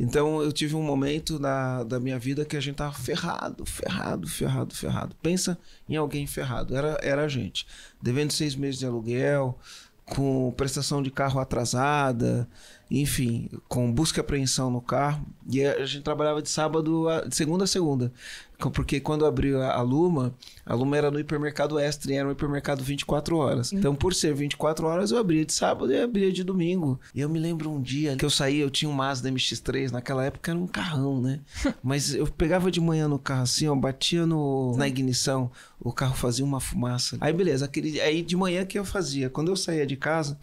Então eu tive um momento na, da minha vida que a gente tava ferrado, ferrado, ferrado, ferrado. Pensa em alguém ferrado. Era, era a gente. Devendo seis meses de aluguel, com prestação de carro atrasada, enfim, com busca e apreensão no carro. E a gente trabalhava de sábado, a, de segunda a segunda. Porque quando abriu a, a Luma, a Luma era no hipermercado extra e era um hipermercado 24 horas. Então, por ser 24 horas, eu abria de sábado e abria de domingo. E eu me lembro um dia que eu saí, eu tinha um Mazda MX-3, naquela época era um carrão, né? Mas eu pegava de manhã no carro assim, ó, batia no, na ignição, o carro fazia uma fumaça. Aí beleza, aquele, aí de manhã que eu fazia? Quando eu saía de casa,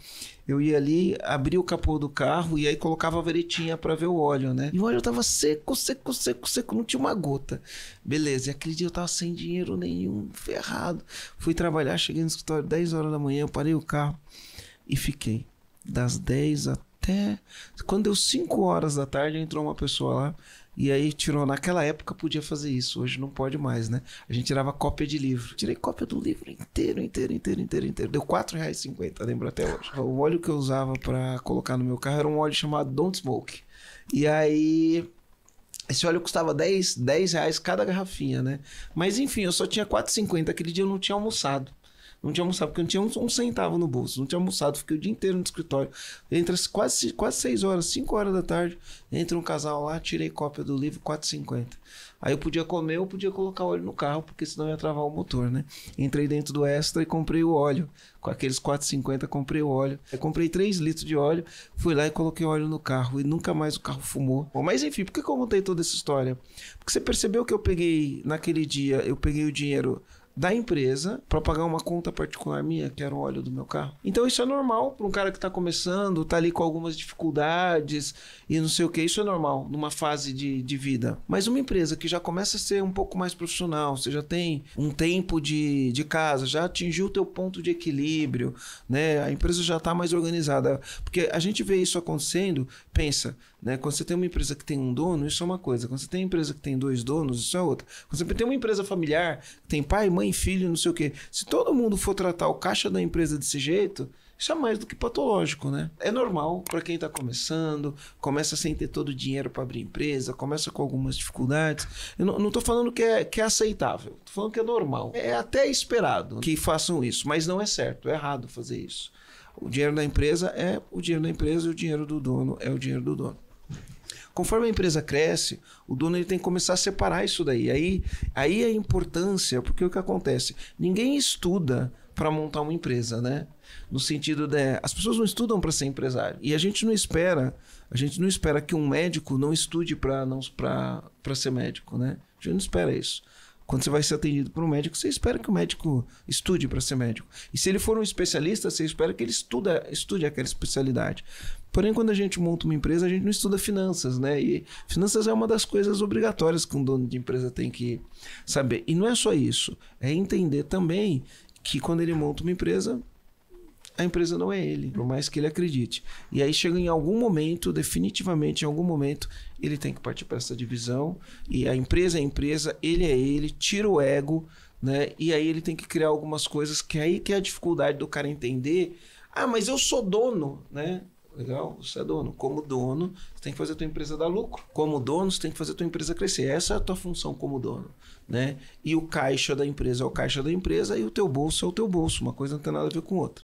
eu ia ali, abria o capô do carro e aí colocava a varetinha para ver o óleo, né? E o óleo tava seco, seco, seco, seco, não tinha uma gota. Beleza, e aquele dia eu tava sem dinheiro nenhum, ferrado. Fui trabalhar, cheguei no escritório 10 horas da manhã, parei o carro e fiquei das 10 até quando deu 5 horas da tarde entrou uma pessoa lá e aí tirou, naquela época podia fazer isso, hoje não pode mais, né? A gente tirava cópia de livro. Tirei cópia do livro inteiro, inteiro, inteiro, inteiro, inteiro. Deu R$4,50, lembro até hoje. O óleo que eu usava para colocar no meu carro era um óleo chamado Don't Smoke. E aí esse óleo custava 10, 10 reais cada garrafinha, né? Mas enfim, eu só tinha 4,50. Aquele dia eu não tinha almoçado. Não tinha almoçado, porque não tinha um, um, centavo no bolso. Não tinha almoçado, fiquei o dia inteiro no escritório. Entre as quase, quase 6 horas, 5 horas da tarde, entra um casal lá, tirei cópia do livro, 4,50. Aí eu podia comer ou podia colocar óleo no carro, porque senão ia travar o motor, né? Entrei dentro do Extra e comprei o óleo. Com aqueles 4,50 comprei o óleo. Eu comprei 3 litros de óleo, fui lá e coloquei óleo no carro. E nunca mais o carro fumou. Bom, mas enfim, por que eu contei toda essa história? Porque você percebeu que eu peguei, naquele dia, eu peguei o dinheiro da empresa para pagar uma conta particular minha, que era o óleo do meu carro. Então isso é normal para um cara que está começando, está ali com algumas dificuldades e não sei o que. Isso é normal numa fase de, de vida. Mas uma empresa que já começa a ser um pouco mais profissional, você já tem um tempo de, de casa, já atingiu o teu ponto de equilíbrio, né? A empresa já está mais organizada. Porque a gente vê isso acontecendo, pensa, né? Quando você tem uma empresa que tem um dono, isso é uma coisa. Quando você tem uma empresa que tem dois donos, isso é outra. Quando você tem uma empresa familiar, que tem pai, mãe, filho, não sei o quê. Se todo mundo for tratar o caixa da empresa desse jeito, isso é mais do que patológico, né? É normal para quem está começando, começa sem ter todo o dinheiro para abrir empresa, começa com algumas dificuldades. Eu não, estou falando que é, que é aceitável, estou falando que é normal. É até esperado que façam isso, mas não é certo, é errado fazer isso. O dinheiro da empresa é o dinheiro da empresa e o dinheiro do dono é o dinheiro do dono. Conforme a empresa cresce, o dono ele tem que começar a separar isso daí. Aí, aí é a importância, porque o que acontece? Ninguém estuda para montar uma empresa, né? No sentido de as pessoas não estudam para ser empresário. E a gente não espera, a gente não espera que um médico não estude para não para ser médico, né? A gente não espera isso. Quando você vai ser atendido por um médico, você espera que o médico estude para ser médico. E se ele for um especialista, você espera que ele estuda, estude aquela especialidade. Porém, quando a gente monta uma empresa, a gente não estuda finanças, né? E finanças é uma das coisas obrigatórias que um dono de empresa tem que saber. E não é só isso, é entender também que quando ele monta uma empresa, a empresa não é ele, por mais que ele acredite. E aí chega em algum momento, definitivamente em algum momento, ele tem que partir para essa divisão. E a empresa é a empresa, ele é ele, tira o ego, né? E aí ele tem que criar algumas coisas que aí que é a dificuldade do cara entender. Ah, mas eu sou dono, né? Legal? Você é dono. Como dono, você tem que fazer a tua empresa dar lucro. Como dono, você tem que fazer a tua empresa crescer. Essa é a tua função como dono. Né? E o caixa da empresa é o caixa da empresa e o teu bolso é o teu bolso. Uma coisa não tem nada a ver com outra.